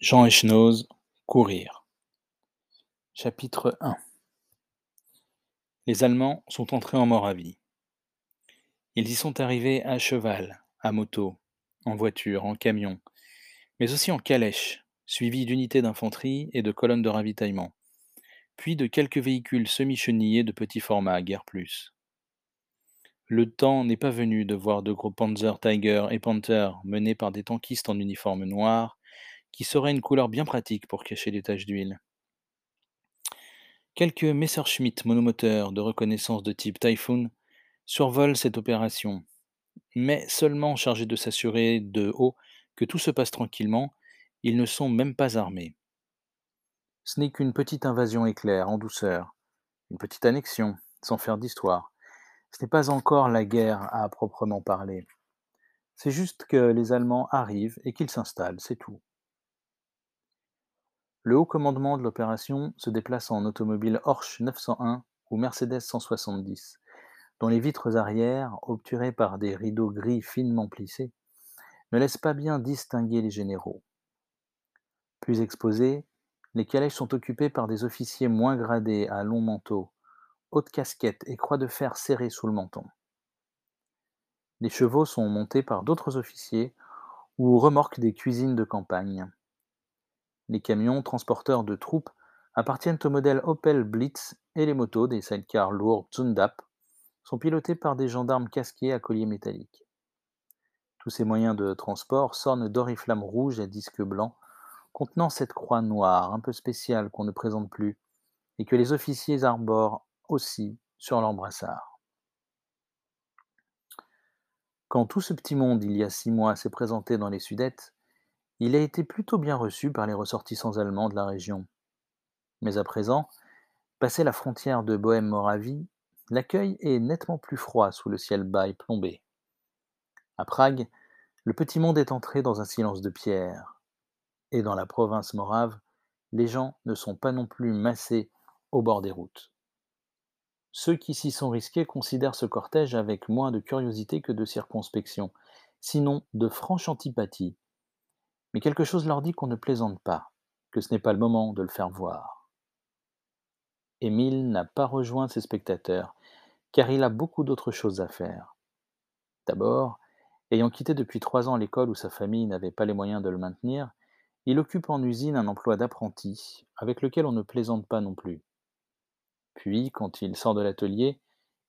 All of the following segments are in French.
Jean Echnoz, Courir. Chapitre 1 Les Allemands sont entrés en Moravie. Ils y sont arrivés à cheval, à moto, en voiture, en camion, mais aussi en calèche, suivis d'unités d'infanterie et de colonnes de ravitaillement, puis de quelques véhicules semi-chenillés de petit format, guère plus. Le temps n'est pas venu de voir de gros Panzer Tiger et Panther menés par des tankistes en uniforme noir qui serait une couleur bien pratique pour cacher les taches d'huile. Quelques Messerschmitt monomoteurs de reconnaissance de type Typhoon survolent cette opération, mais seulement chargés de s'assurer de haut que tout se passe tranquillement, ils ne sont même pas armés. Ce n'est qu'une petite invasion éclair, en douceur, une petite annexion, sans faire d'histoire. Ce n'est pas encore la guerre à proprement parler. C'est juste que les Allemands arrivent et qu'ils s'installent, c'est tout. Le haut commandement de l'opération se déplace en automobile Porsche 901 ou Mercedes 170, dont les vitres arrière, obturées par des rideaux gris finement plissés, ne laissent pas bien distinguer les généraux. Plus exposés, les calèches sont occupées par des officiers moins gradés à longs manteaux, hautes casquettes et croix de fer serrées sous le menton. Les chevaux sont montés par d'autres officiers ou remorquent des cuisines de campagne. Les camions transporteurs de troupes appartiennent au modèle Opel Blitz et les motos des sidecars lourds Zundap sont pilotés par des gendarmes casqués à colliers métalliques. Tous ces moyens de transport sornent d'oriflammes rouges à disque blanc contenant cette croix noire un peu spéciale qu'on ne présente plus et que les officiers arborent aussi sur leur brassard. Quand tout ce petit monde, il y a six mois, s'est présenté dans les Sudètes, il a été plutôt bien reçu par les ressortissants allemands de la région. Mais à présent, passé la frontière de Bohême-Moravie, l'accueil est nettement plus froid sous le ciel bas et plombé. À Prague, le petit monde est entré dans un silence de pierre. Et dans la province morave, les gens ne sont pas non plus massés au bord des routes. Ceux qui s'y sont risqués considèrent ce cortège avec moins de curiosité que de circonspection, sinon de franche antipathie, mais quelque chose leur dit qu'on ne plaisante pas, que ce n'est pas le moment de le faire voir. Émile n'a pas rejoint ses spectateurs, car il a beaucoup d'autres choses à faire. D'abord, ayant quitté depuis trois ans l'école où sa famille n'avait pas les moyens de le maintenir, il occupe en usine un emploi d'apprenti, avec lequel on ne plaisante pas non plus. Puis, quand il sort de l'atelier,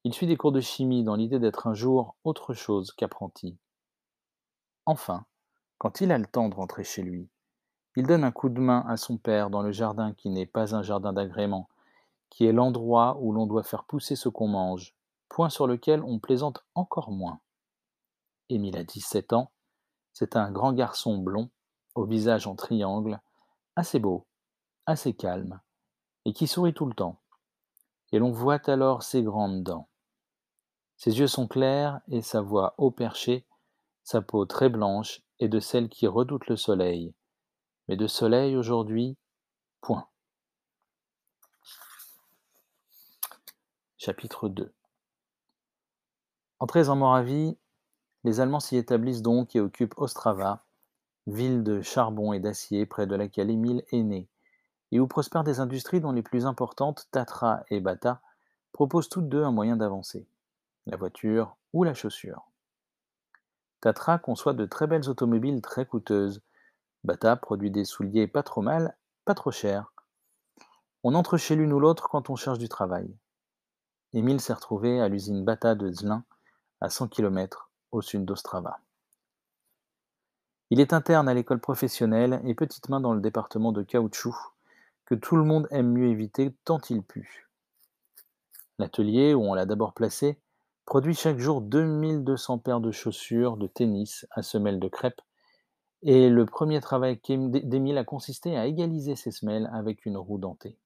il suit des cours de chimie dans l'idée d'être un jour autre chose qu'apprenti. Enfin, quand il a le temps de rentrer chez lui, il donne un coup de main à son père dans le jardin qui n'est pas un jardin d'agrément, qui est l'endroit où l'on doit faire pousser ce qu'on mange, point sur lequel on plaisante encore moins. Émile a 17 ans, c'est un grand garçon blond, au visage en triangle, assez beau, assez calme, et qui sourit tout le temps. Et l'on voit alors ses grandes dents. Ses yeux sont clairs et sa voix haut perchée, sa peau très blanche et de celles qui redoutent le soleil. Mais de soleil aujourd'hui, point. Chapitre 2 Entrés en Moravie, les Allemands s'y établissent donc et occupent Ostrava, ville de charbon et d'acier près de laquelle Émile est né, et où prospèrent des industries dont les plus importantes, Tatra et Bata, proposent toutes deux un moyen d'avancer, la voiture ou la chaussure. Tatra conçoit de très belles automobiles très coûteuses. Bata produit des souliers pas trop mal, pas trop chers. On entre chez l'une ou l'autre quand on cherche du travail. Émile s'est retrouvé à l'usine Bata de Zlin, à 100 km au sud d'Ostrava. Il est interne à l'école professionnelle et petite main dans le département de caoutchouc, que tout le monde aime mieux éviter tant il pue. L'atelier où on l'a d'abord placé produit chaque jour 2200 paires de chaussures de tennis à semelles de crêpe, et le premier travail d'Émile a consisté à égaliser ces semelles avec une roue dentée.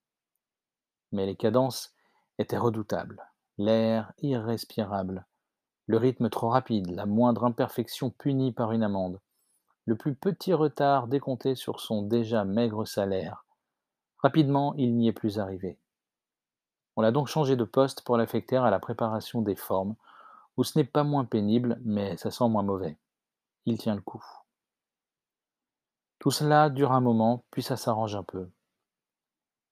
Mais les cadences étaient redoutables, l'air irrespirable, le rythme trop rapide, la moindre imperfection punie par une amende, le plus petit retard décompté sur son déjà maigre salaire. Rapidement, il n'y est plus arrivé. On l'a donc changé de poste pour l'affecter à la préparation des formes, où ce n'est pas moins pénible, mais ça sent moins mauvais. Il tient le coup. Tout cela dure un moment, puis ça s'arrange un peu.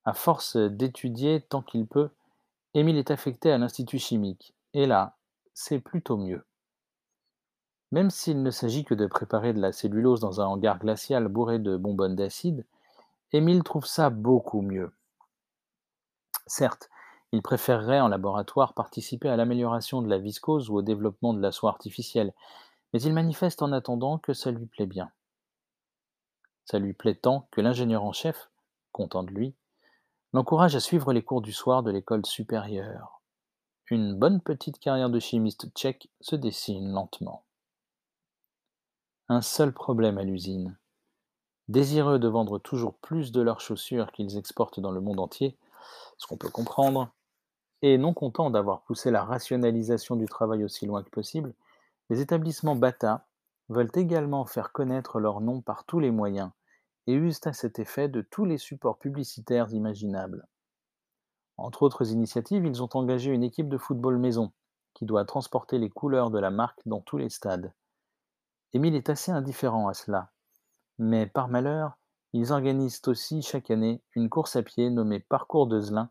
À force d'étudier tant qu'il peut, Émile est affecté à l'Institut chimique. Et là, c'est plutôt mieux. Même s'il ne s'agit que de préparer de la cellulose dans un hangar glacial bourré de bonbonnes d'acide, Émile trouve ça beaucoup mieux. Certes, il préférerait en laboratoire participer à l'amélioration de la viscose ou au développement de la soie artificielle, mais il manifeste en attendant que ça lui plaît bien. Ça lui plaît tant que l'ingénieur en chef, content de lui, l'encourage à suivre les cours du soir de l'école supérieure. Une bonne petite carrière de chimiste tchèque se dessine lentement. Un seul problème à l'usine. Désireux de vendre toujours plus de leurs chaussures qu'ils exportent dans le monde entier, ce qu'on peut comprendre, et non contents d'avoir poussé la rationalisation du travail aussi loin que possible, les établissements Bata veulent également faire connaître leur nom par tous les moyens et usent à cet effet de tous les supports publicitaires imaginables. Entre autres initiatives, ils ont engagé une équipe de football maison qui doit transporter les couleurs de la marque dans tous les stades. Émile est assez indifférent à cela, mais par malheur, ils organisent aussi chaque année une course à pied nommée Parcours de Zelin,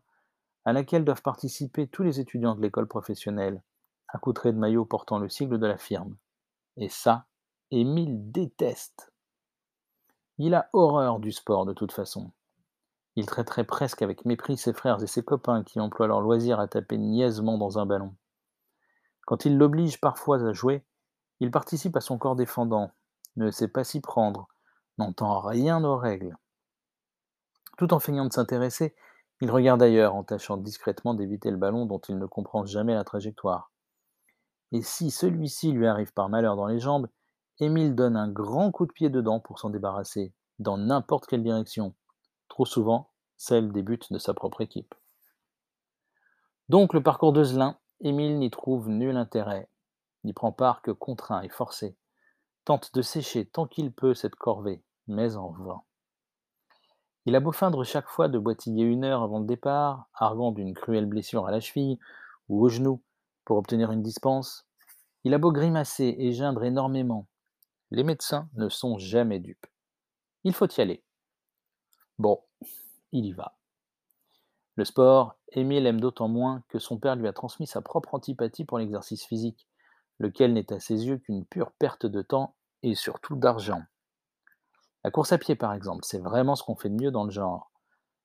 à laquelle doivent participer tous les étudiants de l'école professionnelle, accoutrés de maillots portant le sigle de la firme. Et ça, Émile déteste. Il a horreur du sport de toute façon. Il traiterait presque avec mépris ses frères et ses copains qui emploient leur loisir à taper niaisement dans un ballon. Quand il l'oblige parfois à jouer, il participe à son corps défendant, ne sait pas s'y prendre, n'entend rien aux règles. Tout en feignant de s'intéresser, il regarde ailleurs en tâchant discrètement d'éviter le ballon dont il ne comprend jamais la trajectoire. Et si celui-ci lui arrive par malheur dans les jambes, Émile donne un grand coup de pied dedans pour s'en débarrasser, dans n'importe quelle direction, trop souvent celle des buts de sa propre équipe. Donc le parcours de Zelin, Émile n'y trouve nul intérêt, n'y prend part que contraint et forcé, tente de sécher tant qu'il peut cette corvée, mais en vain. Il a beau feindre chaque fois de boitiller une heure avant le départ, arguant d'une cruelle blessure à la cheville ou au genou pour obtenir une dispense, il a beau grimacer et geindre énormément. Les médecins ne sont jamais dupes. Il faut y aller. Bon, il y va. Le sport, Émile aime d'autant moins que son père lui a transmis sa propre antipathie pour l'exercice physique, lequel n'est à ses yeux qu'une pure perte de temps et surtout d'argent. La course à pied, par exemple, c'est vraiment ce qu'on fait de mieux dans le genre.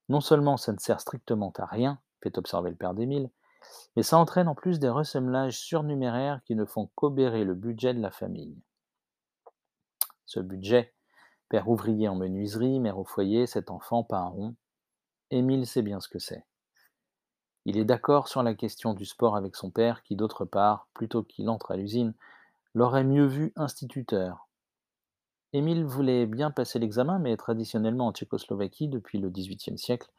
Non seulement ça ne sert strictement à rien, fait observer le père d'Émile, mais ça entraîne en plus des ressemblages surnuméraires qui ne font qu'obérer le budget de la famille. Ce budget, père ouvrier en menuiserie, mère au foyer, cet enfant pas un rond, Émile sait bien ce que c'est. Il est d'accord sur la question du sport avec son père qui, d'autre part, plutôt qu'il entre à l'usine, l'aurait mieux vu instituteur, Émile voulait bien passer l'examen, mais traditionnellement en Tchécoslovaquie, depuis le XVIIIe siècle,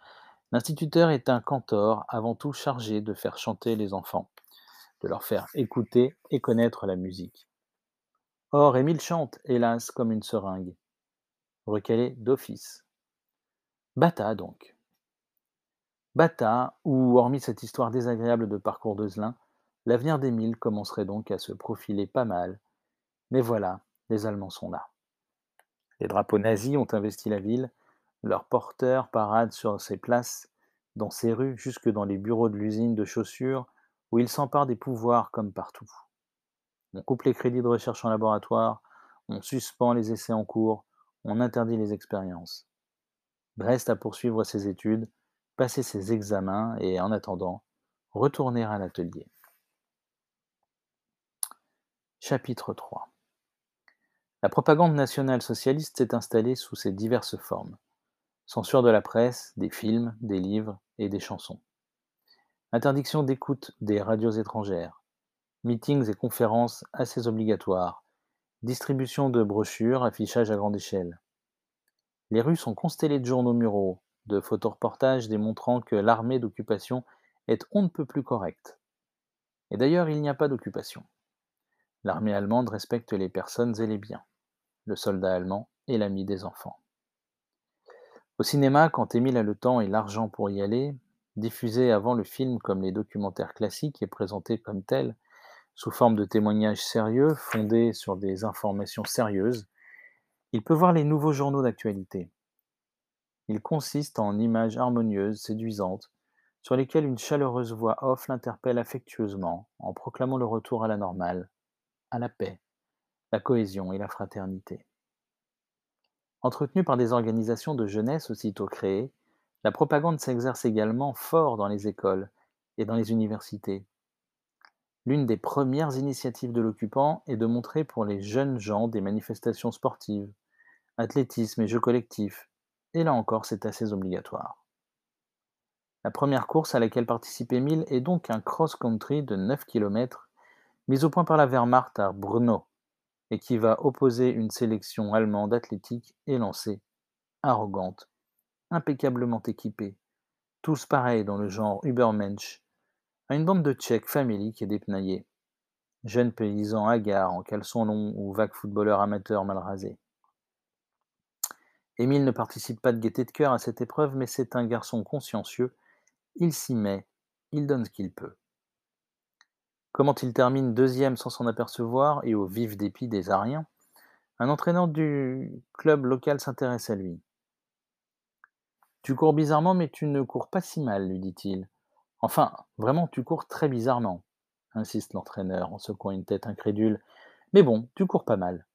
l'instituteur est un cantor avant tout chargé de faire chanter les enfants, de leur faire écouter et connaître la musique. Or, Émile chante, hélas, comme une seringue, recalé d'office. Bata donc. Bata, où, hormis cette histoire désagréable de parcours de l'avenir d'Émile commencerait donc à se profiler pas mal. Mais voilà, les Allemands sont là. Les drapeaux nazis ont investi la ville, leurs porteurs paradent sur ses places, dans ses rues, jusque dans les bureaux de l'usine de chaussures, où ils s'emparent des pouvoirs comme partout. On coupe les crédits de recherche en laboratoire, on suspend les essais en cours, on interdit les expériences. Reste à poursuivre ses études, passer ses examens et, en attendant, retourner à l'atelier. Chapitre 3 la propagande nationale socialiste s'est installée sous ses diverses formes. Censure de la presse, des films, des livres et des chansons. Interdiction d'écoute des radios étrangères. Meetings et conférences assez obligatoires. Distribution de brochures, affichage à grande échelle. Les rues sont constellées de journaux muraux, de photoreportages démontrant que l'armée d'occupation est on ne peut plus correcte. Et d'ailleurs, il n'y a pas d'occupation. L'armée allemande respecte les personnes et les biens le soldat allemand et l'ami des enfants. Au cinéma, quand Émile a le temps et l'argent pour y aller, diffusé avant le film comme les documentaires classiques et présenté comme tels, sous forme de témoignages sérieux fondés sur des informations sérieuses, Il peut voir les nouveaux journaux d'actualité. Il consiste en images harmonieuses, séduisantes, sur lesquelles une chaleureuse voix off l'interpelle affectueusement en proclamant le retour à la normale, à la paix, la cohésion et la fraternité. Entretenue par des organisations de jeunesse aussitôt créées, la propagande s'exerce également fort dans les écoles et dans les universités. L'une des premières initiatives de l'occupant est de montrer pour les jeunes gens des manifestations sportives, athlétisme et jeux collectifs, et là encore c'est assez obligatoire. La première course à laquelle participe Émile est donc un cross-country de 9 km mis au point par la Wehrmacht à Brno et qui va opposer une sélection allemande athlétique élancée, arrogante, impeccablement équipée, tous pareils dans le genre Übermensch, à une bande de Tchèques faméliques et dépenaillés, jeunes paysans hagards en caleçon long ou vagues footballeurs amateurs mal rasés. Émile ne participe pas de gaieté de cœur à cette épreuve, mais c'est un garçon consciencieux. Il s'y met, il donne ce qu'il peut. Comment il termine deuxième sans s'en apercevoir et au vif dépit des Ariens, un entraîneur du club local s'intéresse à lui. Tu cours bizarrement, mais tu ne cours pas si mal, lui dit-il. Enfin, vraiment, tu cours très bizarrement, insiste l'entraîneur en secouant une tête incrédule. Mais bon, tu cours pas mal.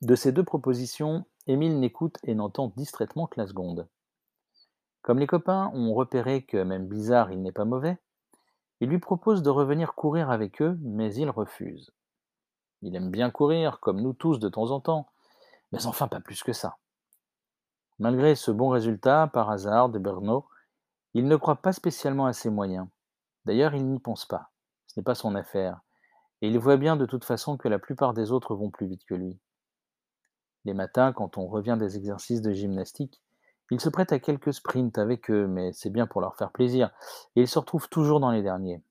De ces deux propositions, Émile n'écoute et n'entend distraitement que la seconde. Comme les copains ont repéré que même bizarre il n'est pas mauvais, ils lui proposent de revenir courir avec eux, mais il refuse. Il aime bien courir, comme nous tous de temps en temps, mais enfin pas plus que ça. Malgré ce bon résultat, par hasard, de Bernot, il ne croit pas spécialement à ses moyens. D'ailleurs, il n'y pense pas. Ce n'est pas son affaire. Et il voit bien de toute façon que la plupart des autres vont plus vite que lui. Les matins, quand on revient des exercices de gymnastique, il se prête à quelques sprints avec eux, mais c'est bien pour leur faire plaisir, et il se retrouve toujours dans les derniers.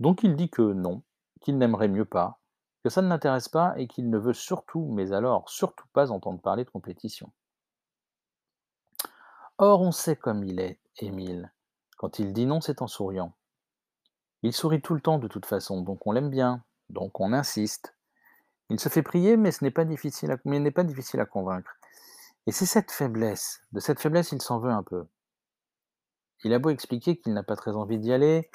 Donc il dit que non, qu'il n'aimerait mieux pas, que ça ne l'intéresse pas et qu'il ne veut surtout, mais alors surtout pas entendre parler de compétition. Or on sait comme il est, Émile. Quand il dit non, c'est en souriant. Il sourit tout le temps de toute façon, donc on l'aime bien, donc on insiste. Il se fait prier, mais ce n'est pas difficile à, mais n'est pas difficile à convaincre. Et c'est cette faiblesse, de cette faiblesse, il s'en veut un peu. Il a beau expliquer qu'il n'a pas très envie d'y aller,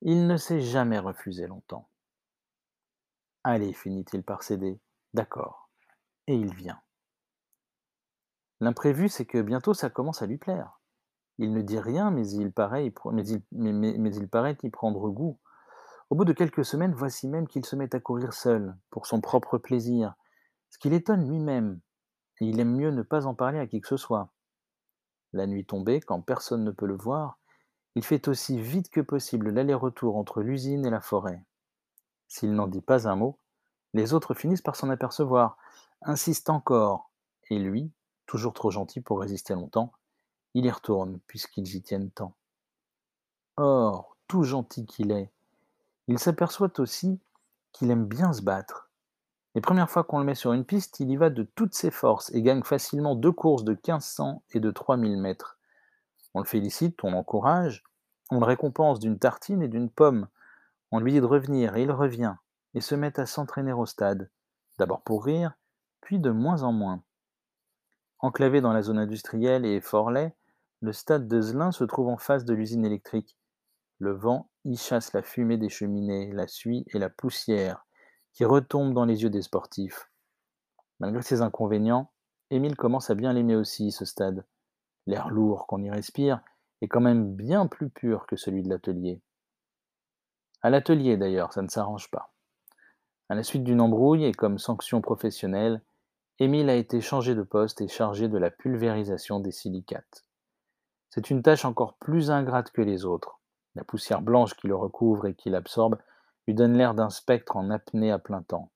il ne s'est jamais refusé longtemps. Allez, finit-il par céder. D'accord. Et il vient. L'imprévu, c'est que bientôt ça commence à lui plaire. Il ne dit rien, mais il paraît, paraît y prendre goût. Au bout de quelques semaines, voici même qu'il se met à courir seul, pour son propre plaisir, ce qui l'étonne lui-même, il aime mieux ne pas en parler à qui que ce soit. La nuit tombée, quand personne ne peut le voir, il fait aussi vite que possible l'aller-retour entre l'usine et la forêt. S'il n'en dit pas un mot, les autres finissent par s'en apercevoir, insistent encore, et lui, toujours trop gentil pour résister longtemps, il y retourne, puisqu'ils y tiennent tant. Or, tout gentil qu'il est, il s'aperçoit aussi qu'il aime bien se battre. Les premières fois qu'on le met sur une piste, il y va de toutes ses forces et gagne facilement deux courses de 1500 et de 3000 mètres. On le félicite, on l'encourage, on le récompense d'une tartine et d'une pomme. On lui dit de revenir et il revient et se met à s'entraîner au stade, d'abord pour rire, puis de moins en moins. Enclavé dans la zone industrielle et fort le stade de Zelin se trouve en face de l'usine électrique. Le vent y chasse la fumée des cheminées, la suie et la poussière qui retombent dans les yeux des sportifs. Malgré ces inconvénients, Émile commence à bien l'aimer aussi, ce stade. L'air lourd qu'on y respire est quand même bien plus pur que celui de l'atelier. À l'atelier d'ailleurs, ça ne s'arrange pas. À la suite d'une embrouille et comme sanction professionnelle, Émile a été changé de poste et chargé de la pulvérisation des silicates. C'est une tâche encore plus ingrate que les autres. La poussière blanche qui le recouvre et qui l'absorbe lui donne l'air d'un spectre en apnée à plein temps.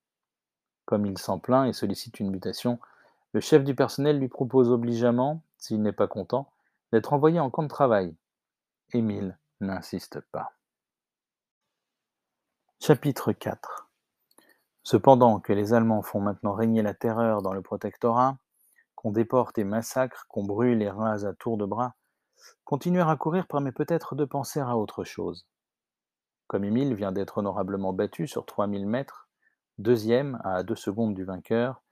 Comme il s'en plaint et sollicite une mutation, le chef du personnel lui propose obligeamment, s'il n'est pas content, d'être envoyé en camp de travail. Émile n'insiste pas. Chapitre 4 Cependant que les Allemands font maintenant régner la terreur dans le protectorat, qu'on déporte et massacre, qu'on brûle et rase à tour de bras, Continuer à courir permet peut-être de penser à autre chose. Comme Émile vient d'être honorablement battu sur 3000 mètres, deuxième à deux secondes du vainqueur,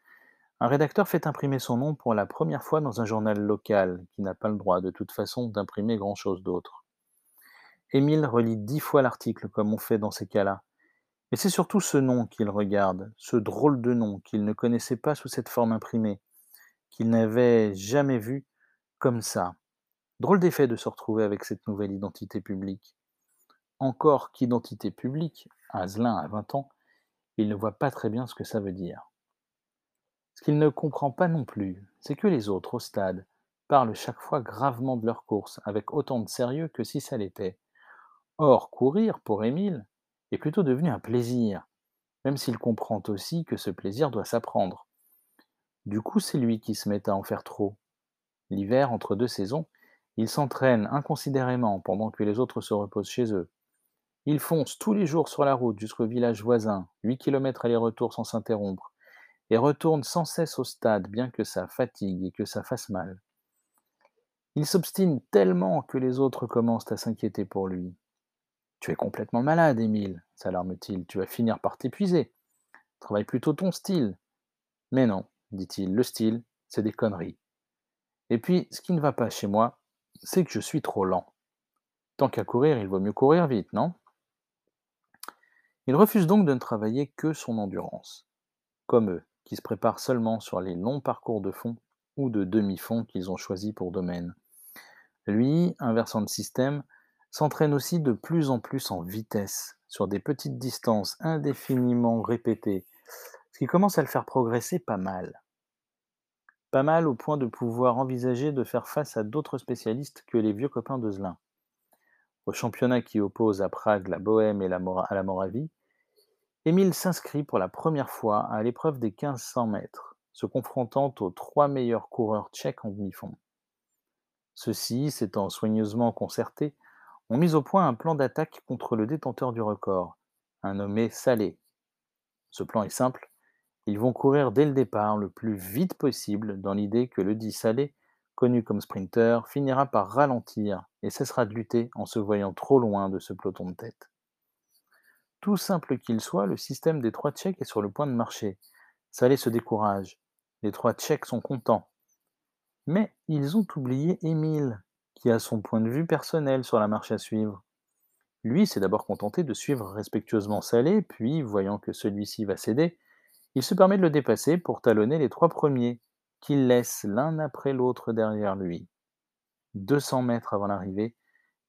Un rédacteur fait imprimer son nom pour la première fois dans un journal local, qui n'a pas le droit de toute façon d'imprimer grand-chose d'autre. Émile relit dix fois l'article comme on fait dans ces cas-là. Et c'est surtout ce nom qu'il regarde, ce drôle de nom qu'il ne connaissait pas sous cette forme imprimée, qu'il n'avait jamais vu comme ça. Drôle d'effet de se retrouver avec cette nouvelle identité publique. Encore qu'identité publique, Azelin a 20 ans, il ne voit pas très bien ce que ça veut dire. Ce qu'il ne comprend pas non plus, c'est que les autres au stade parlent chaque fois gravement de leur course, avec autant de sérieux que si ça l'était. Or, courir, pour Émile, est plutôt devenu un plaisir, même s'il comprend aussi que ce plaisir doit s'apprendre. Du coup, c'est lui qui se met à en faire trop. L'hiver, entre deux saisons, il s'entraîne inconsidérément pendant que les autres se reposent chez eux. Il fonce tous les jours sur la route jusqu'au village voisin, 8 km aller-retour sans s'interrompre, et retourne sans cesse au stade, bien que ça fatigue et que ça fasse mal. Il s'obstine tellement que les autres commencent à s'inquiéter pour lui. Tu es complètement malade, Émile, s'alarme-t-il, tu vas finir par t'épuiser. Travaille plutôt ton style. Mais non, dit-il, le style, c'est des conneries. Et puis, ce qui ne va pas chez moi, c'est que je suis trop lent. Tant qu'à courir, il vaut mieux courir vite, non? Il refuse donc de ne travailler que son endurance, comme eux, qui se préparent seulement sur les longs parcours de fond ou de demi-fond qu'ils ont choisis pour domaine. Lui, inversant de système, s'entraîne aussi de plus en plus en vitesse, sur des petites distances indéfiniment répétées, ce qui commence à le faire progresser pas mal. Pas mal au point de pouvoir envisager de faire face à d'autres spécialistes que les vieux copains de Zlin. Au championnat qui oppose à Prague la Bohème et la à la Moravie, Émile s'inscrit pour la première fois à l'épreuve des 1500 mètres, se confrontant aux trois meilleurs coureurs tchèques en demi-fond. Ceux-ci, s'étant soigneusement concertés, ont mis au point un plan d'attaque contre le détenteur du record, un nommé Salé. Ce plan est simple, ils vont courir dès le départ le plus vite possible dans l'idée que le dit Salé, connu comme sprinter, finira par ralentir et cessera de lutter en se voyant trop loin de ce peloton de tête. Tout simple qu'il soit, le système des trois Tchèques est sur le point de marcher. Salé se décourage. Les trois Tchèques sont contents. Mais ils ont oublié Émile, qui a son point de vue personnel sur la marche à suivre. Lui s'est d'abord contenté de suivre respectueusement Salé, puis, voyant que celui-ci va céder, il se permet de le dépasser pour talonner les trois premiers, qu'il laisse l'un après l'autre derrière lui. 200 mètres avant l'arrivée,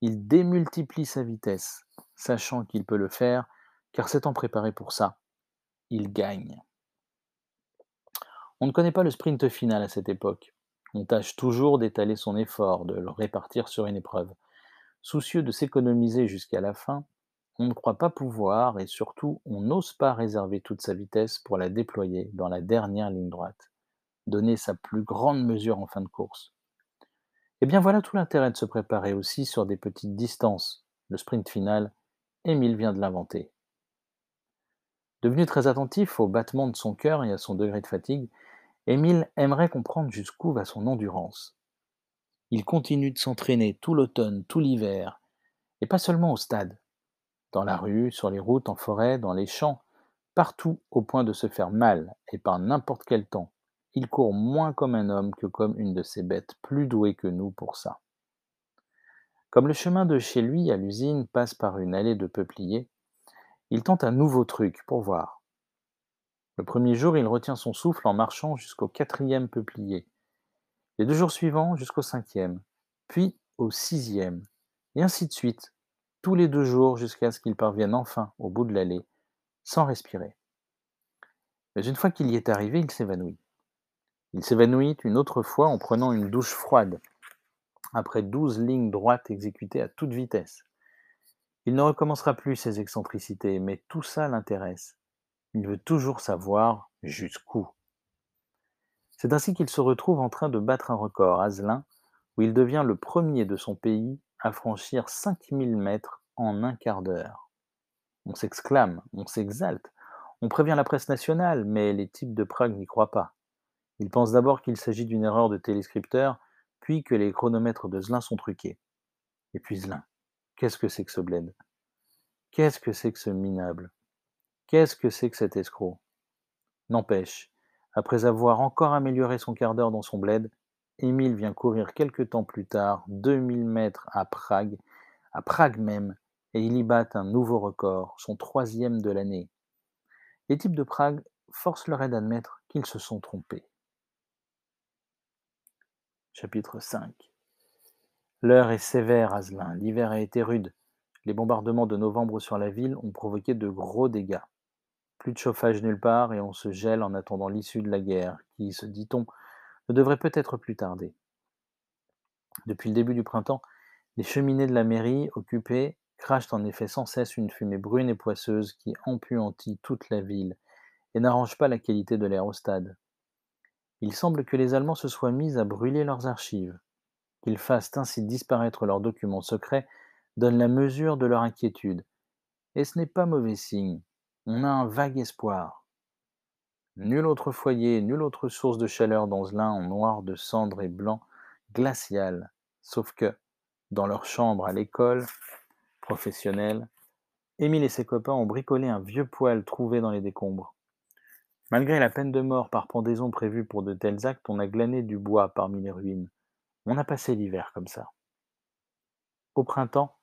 il démultiplie sa vitesse, sachant qu'il peut le faire car s'étant préparé pour ça, il gagne. On ne connaît pas le sprint final à cette époque. On tâche toujours d'étaler son effort, de le répartir sur une épreuve. Soucieux de s'économiser jusqu'à la fin, on ne croit pas pouvoir et surtout on n'ose pas réserver toute sa vitesse pour la déployer dans la dernière ligne droite, donner sa plus grande mesure en fin de course. Eh bien voilà tout l'intérêt de se préparer aussi sur des petites distances. Le sprint final, Émile vient de l'inventer. Devenu très attentif au battement de son cœur et à son degré de fatigue, Émile aimerait comprendre jusqu'où va son endurance. Il continue de s'entraîner tout l'automne, tout l'hiver, et pas seulement au stade dans la rue, sur les routes, en forêt, dans les champs, partout au point de se faire mal, et par n'importe quel temps. Il court moins comme un homme que comme une de ces bêtes plus douées que nous pour ça. Comme le chemin de chez lui à l'usine passe par une allée de peupliers, il tente un nouveau truc pour voir. Le premier jour, il retient son souffle en marchant jusqu'au quatrième peuplier. Les deux jours suivants, jusqu'au cinquième, puis au sixième, et ainsi de suite, tous les deux jours jusqu'à ce qu'il parvienne enfin au bout de l'allée, sans respirer. Mais une fois qu'il y est arrivé, il s'évanouit. Il s'évanouit une autre fois en prenant une douche froide, après douze lignes droites exécutées à toute vitesse. Il ne recommencera plus ses excentricités, mais tout ça l'intéresse. Il veut toujours savoir jusqu'où. C'est ainsi qu'il se retrouve en train de battre un record à Zelin, où il devient le premier de son pays à franchir 5000 mètres en un quart d'heure. On s'exclame, on s'exalte, on prévient la presse nationale, mais les types de Prague n'y croient pas. Ils pensent d'abord qu'il s'agit d'une erreur de téléscripteur, puis que les chronomètres de Zlin sont truqués. Et puis Zlin, qu'est-ce que c'est que ce bled? Qu'est-ce que c'est que ce minable? Qu'est-ce que c'est que cet escroc? N'empêche, Après avoir encore amélioré son quart d'heure dans son bled, Émile vient courir quelque temps plus tard 2000 mètres à Prague, à Prague même, et il y bat un nouveau record, son troisième de l'année. Les types de Prague forcent leur aide d'admettre qu'ils se sont trompés. Chapitre 5 L'heure est sévère à Zlin, l'hiver a été rude. Les bombardements de novembre sur la ville ont provoqué de gros dégâts. Plus de chauffage nulle part et on se gèle en attendant l'issue de la guerre, qui, se dit-on, ne devrait peut-être plus tarder. Depuis le début du printemps, les cheminées de la mairie, occupées, crachent en effet sans cesse une fumée brune et poisseuse qui empuantit toute la ville et n'arrange pas la qualité de l'air au stade. Il semble que les Allemands se soient mis à brûler leurs archives. Qu'ils fassent ainsi disparaître leurs documents secrets donne la mesure de leur inquiétude. Et ce n'est pas mauvais signe. On a un vague espoir. Nul autre foyer, nulle autre source de chaleur dans ce lin en noir de cendre et blanc glacial, sauf que, dans leur chambre à l'école professionnelle, Émile et ses copains ont bricolé un vieux poêle trouvé dans les décombres. Malgré la peine de mort par pendaison prévue pour de tels actes, on a glané du bois parmi les ruines. On a passé l'hiver comme ça. Au printemps,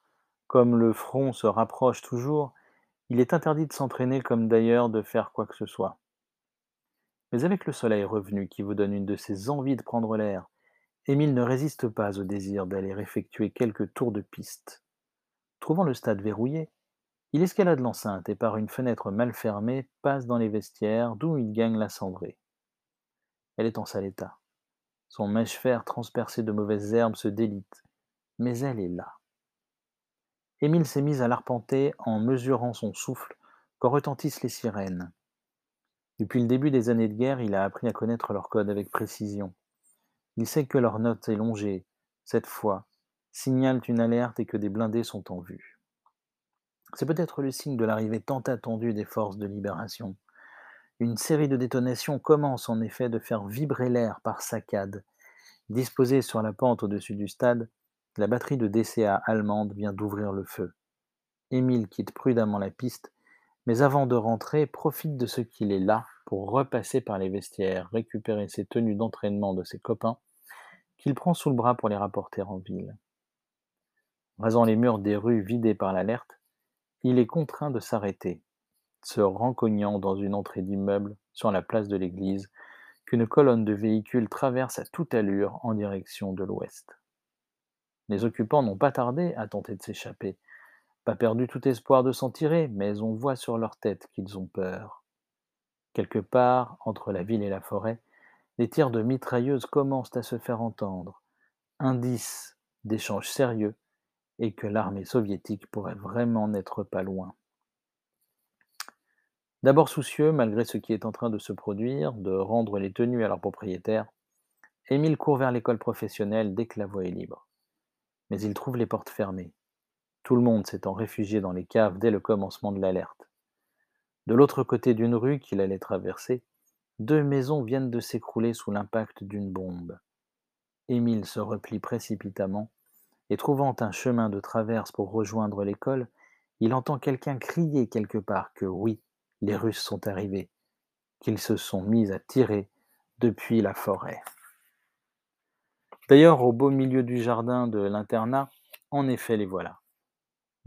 comme le front se rapproche toujours, il est interdit de s'entraîner comme d'ailleurs de faire quoi que ce soit. Mais avec le soleil revenu qui vous donne une de ces envies de prendre l'air, Émile ne résiste pas au désir d'aller effectuer quelques tours de piste. Trouvant le stade verrouillé, il escalade l'enceinte et par une fenêtre mal fermée passe dans les vestiaires d'où il gagne la cendrée. Elle est en sale état. Son mèche-fer transpercé de mauvaises herbes se délite, mais elle est là. Émile s'est mis à l'arpenter en mesurant son souffle quand retentissent les sirènes. Depuis le début des années de guerre, il a appris à connaître leur code avec précision. Il sait que leur note élongée, cette fois, signalent une alerte et que des blindés sont en vue. C'est peut-être le signe de l'arrivée tant attendue des forces de libération. Une série de détonations commence en effet de faire vibrer l'air par saccades. Disposée sur la pente au-dessus du stade, la batterie de DCA allemande vient d'ouvrir le feu. Émile quitte prudemment la piste, mais avant de rentrer, profite de ce qu'il est là pour repasser par les vestiaires, récupérer ses tenues d'entraînement de ses copains, qu'il prend sous le bras pour les rapporter en ville. Rasant les murs des rues vidées par l'alerte, il est contraint de s'arrêter, se rencognant dans une entrée d'immeuble sur la place de l'église qu'une colonne de véhicules traverse à toute allure en direction de l'ouest. Les occupants n'ont pas tardé à tenter de s'échapper. Pas perdu tout espoir de s'en tirer, mais on voit sur leur tête qu'ils ont peur. Quelque part, entre la ville et la forêt, les tirs de mitrailleuses commencent à se faire entendre, indice d'échanges sérieux et que l'armée soviétique pourrait vraiment n'être pas loin. D'abord soucieux, malgré ce qui est en train de se produire, de rendre les tenues à leurs propriétaires, Émile court vers l'école professionnelle dès que la voie est libre mais il trouve les portes fermées, tout le monde s'étant réfugié dans les caves dès le commencement de l'alerte. De l'autre côté d'une rue qu'il allait traverser, deux maisons viennent de s'écrouler sous l'impact d'une bombe. Émile se replie précipitamment, et trouvant un chemin de traverse pour rejoindre l'école, il entend quelqu'un crier quelque part que oui, les Russes sont arrivés, qu'ils se sont mis à tirer depuis la forêt. D'ailleurs, au beau milieu du jardin de l'internat, en effet les voilà.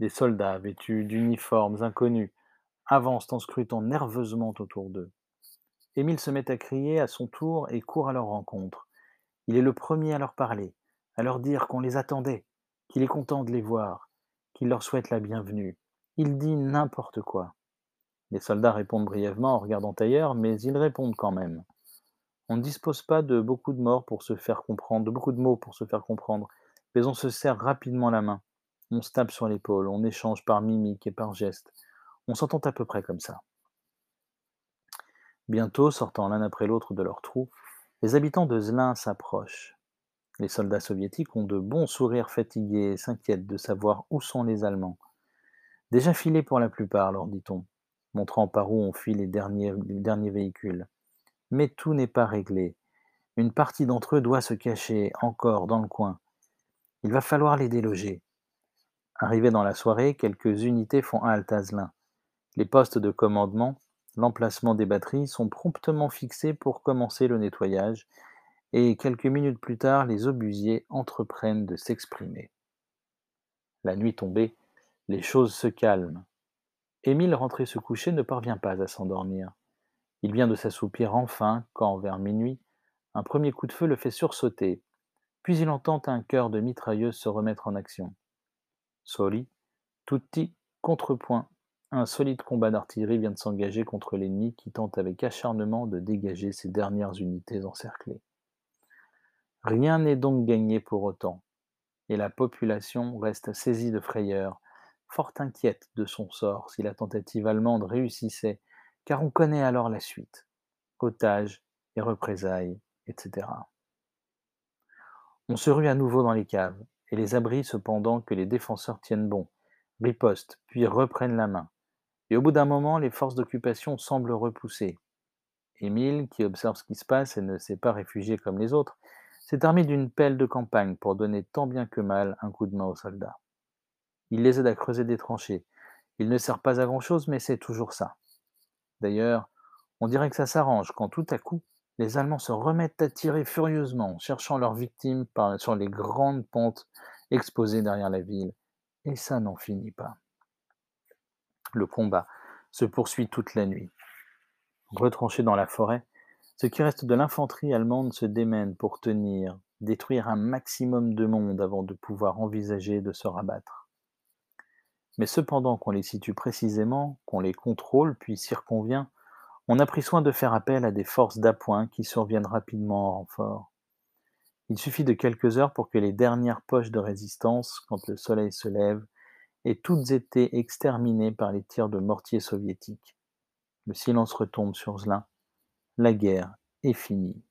Des soldats vêtus d'uniformes inconnus avancent en scrutant nerveusement autour d'eux. Émile se met à crier à son tour et court à leur rencontre. Il est le premier à leur parler, à leur dire qu'on les attendait, qu'il est content de les voir, qu'il leur souhaite la bienvenue. Il dit n'importe quoi. Les soldats répondent brièvement en regardant ailleurs, mais ils répondent quand même. On ne dispose pas de beaucoup de morts pour se faire comprendre, de beaucoup de mots pour se faire comprendre, mais on se serre rapidement la main. On se tape sur l'épaule, on échange par mimique et par geste. On s'entend à peu près comme ça. Bientôt, sortant l'un après l'autre de leur trou, les habitants de Zlin s'approchent. Les soldats soviétiques ont de bons sourires fatigués et s'inquiètent de savoir où sont les Allemands. Déjà filés pour la plupart, leur dit-on, montrant par où ont fui les derniers, les derniers véhicules. Mais tout n'est pas réglé. Une partie d'entre eux doit se cacher encore dans le coin. Il va falloir les déloger. Arrivés dans la soirée, quelques unités font halte à Zlin. Les postes de commandement, L'emplacement des batteries sont promptement fixés pour commencer le nettoyage et quelques minutes plus tard, les obusiers entreprennent de s'exprimer. La nuit tombée, les choses se calment. Émile, rentré se coucher, ne parvient pas à s'endormir. Il vient de s'assoupir enfin quand, vers minuit, un premier coup de feu le fait sursauter, puis il entend un chœur de mitrailleuses se remettre en action. Soli, tutti, contrepoint. Un solide combat d'artillerie vient de s'engager contre l'ennemi qui tente avec acharnement de dégager ses dernières unités encerclées. Rien n'est donc gagné pour autant, et la population reste saisie de frayeur, fort inquiète de son sort si la tentative allemande réussissait, car on connaît alors la suite. Otages et représailles, etc. On se rue à nouveau dans les caves, et les abris cependant que les défenseurs tiennent bon, ripostent, puis reprennent la main. Et au bout d'un moment, les forces d'occupation semblent repoussées. Émile, qui observe ce qui se passe et ne s'est pas réfugié comme les autres, s'est armé d'une pelle de campagne pour donner tant bien que mal un coup de main aux soldats. Il les aide à creuser des tranchées. Il ne sert pas à grand-chose, mais c'est toujours ça. D'ailleurs, on dirait que ça s'arrange quand tout à coup, les Allemands se remettent à tirer furieusement, cherchant leurs victimes sur les grandes pentes exposées derrière la ville. Et ça n'en finit pas. Le combat se poursuit toute la nuit. Retranché dans la forêt, ce qui reste de l'infanterie allemande se démène pour tenir, détruire un maximum de monde avant de pouvoir envisager de se rabattre. Mais cependant qu'on les situe précisément, qu'on les contrôle puis circonvient, on a pris soin de faire appel à des forces d'appoint qui surviennent rapidement en renfort. Il suffit de quelques heures pour que les dernières poches de résistance, quand le soleil se lève, aient toutes été exterminées par les tirs de mortiers soviétiques. Le silence retombe sur Zlin. La guerre est finie.